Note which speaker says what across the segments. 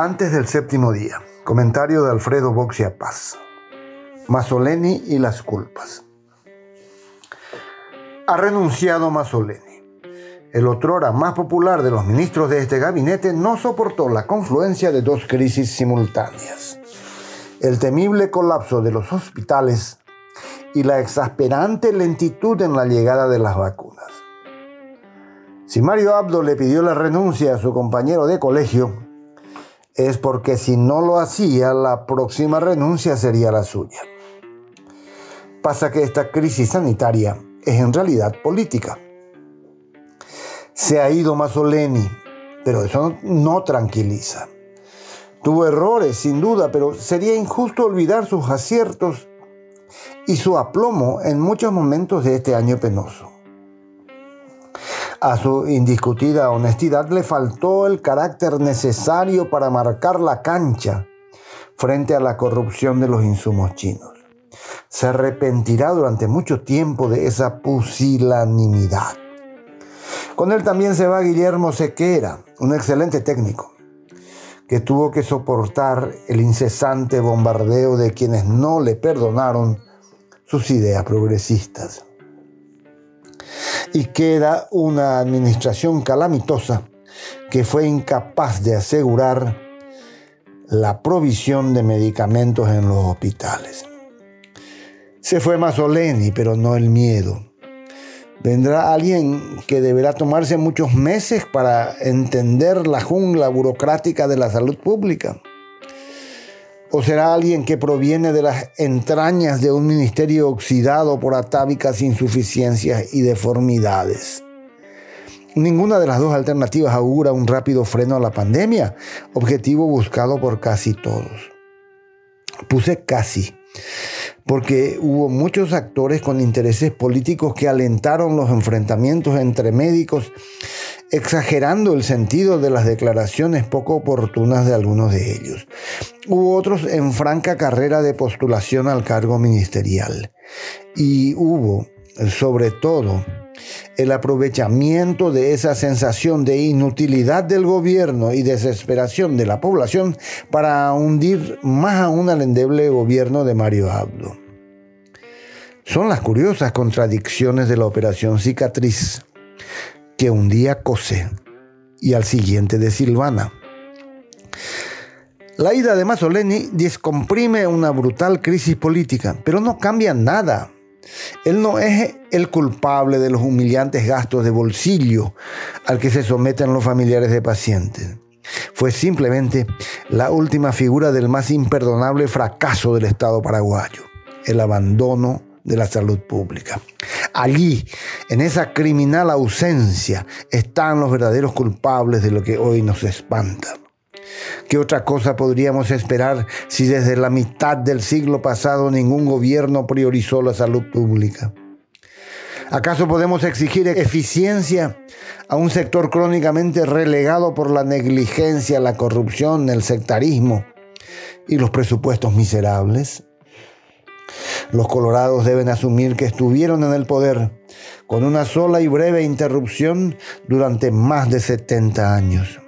Speaker 1: Antes del séptimo día. Comentario de Alfredo Boxia Paz. Masoleni y las culpas. Ha renunciado Masoleni. El otrora más popular de los ministros de este gabinete no soportó la confluencia de dos crisis simultáneas. El temible colapso de los hospitales y la exasperante lentitud en la llegada de las vacunas. Si Mario Abdo le pidió la renuncia a su compañero de colegio, es porque si no lo hacía, la próxima renuncia sería la suya. Pasa que esta crisis sanitaria es en realidad política. Se ha ido Masoleni, pero eso no, tranquiliza. Tuvo errores, sin duda, pero sería injusto olvidar sus aciertos y su aplomo en muchos momentos de este año penoso. A su indiscutida honestidad le faltó el carácter necesario para marcar la cancha frente a la corrupción de los insumos chinos. Se arrepentirá durante mucho tiempo de esa pusilanimidad. Con él también se va Guillermo Sequera, un excelente técnico, que tuvo que soportar el incesante bombardeo de quienes no le perdonaron sus ideas progresistas y queda una administración calamitosa que fue incapaz de asegurar la provisión de medicamentos en los hospitales. Se fue Masoleni, pero no el miedo. Vendrá alguien que deberá tomarse muchos meses para entender la jungla burocrática de la salud pública ¿O será alguien que proviene de las entrañas de un ministerio oxidado por atávicas insuficiencias y deformidades? Ninguna de las dos alternativas augura un rápido freno a la pandemia, objetivo buscado por casi todos. Puse casi, porque hubo muchos actores con intereses políticos que alentaron los enfrentamientos entre médicos exagerando el sentido de las declaraciones poco oportunas de algunos de ellos. Hubo otros en franca carrera de postulación al cargo ministerial. Y hubo, sobre todo, el aprovechamiento de esa sensación de inutilidad del gobierno y desesperación de la población para hundir más aún al endeble gobierno de Mario Abdo. Son las curiosas contradicciones de la operación cicatriz que un día cose y al siguiente de Silvana. La ida de Masoleni descomprime una brutal crisis política, pero no cambia nada. Él no es el culpable de los humillantes gastos de bolsillo al que se someten los familiares de pacientes. Fue simplemente la última figura del más imperdonable fracaso del Estado paraguayo, el abandono de la salud pública. Allí, en esa criminal ausencia, están los verdaderos culpables de lo que hoy nos espanta. ¿Qué otra cosa podríamos esperar si desde la mitad del siglo pasado ningún gobierno priorizó la salud pública? ¿Acaso podemos exigir eficiencia a un sector crónicamente relegado por la negligencia, la corrupción, el sectarismo y los presupuestos miserables? Los colorados deben asumir que estuvieron en el poder con una sola y breve interrupción durante más de 70 años.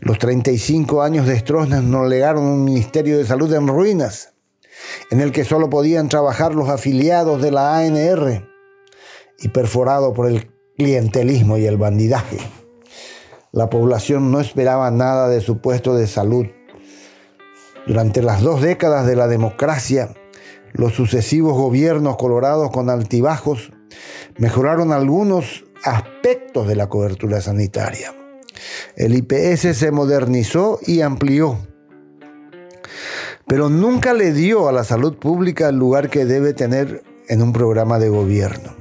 Speaker 1: Los 35 años de Stroessner nos legaron un Ministerio de Salud en ruinas, en el que solo podían trabajar los afiliados de la ANR y perforado por el clientelismo y el bandidaje. La población no esperaba nada de su puesto de salud. Durante las dos décadas de la democracia, los sucesivos gobiernos colorados con altibajos mejoraron algunos aspectos de la cobertura sanitaria. El IPS se modernizó y amplió, pero nunca le dio a la salud pública el lugar que debe tener en un programa de gobierno.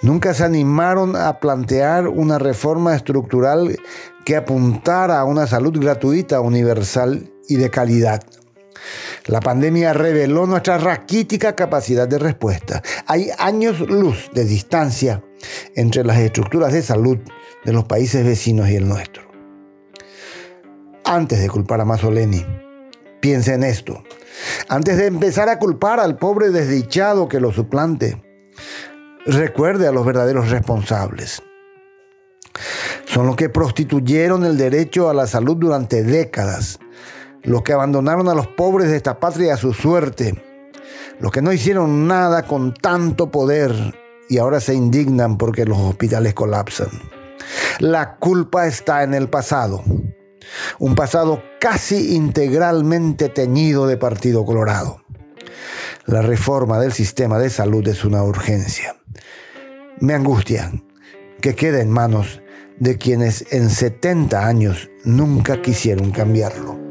Speaker 1: Nunca se animaron a plantear una reforma estructural que apuntara a una salud gratuita, universal y de calidad. La pandemia reveló nuestra raquítica capacidad de respuesta. Hay años luz de distancia entre las estructuras de salud de los países vecinos y el nuestro. Antes de culpar a Masoleni, piense en esto. Antes de empezar a culpar al pobre desdichado que lo suplante, recuerde a los verdaderos responsables. Son los que prostituyeron el derecho a la salud durante décadas. Los que abandonaron a los pobres de esta patria a su suerte. Los que no hicieron nada con tanto poder y ahora se indignan porque los hospitales colapsan. La culpa está en el pasado. Un pasado casi integralmente teñido de Partido Colorado. La reforma del sistema de salud es una urgencia. Me angustia que quede en manos de quienes en 70 años nunca quisieron cambiarlo.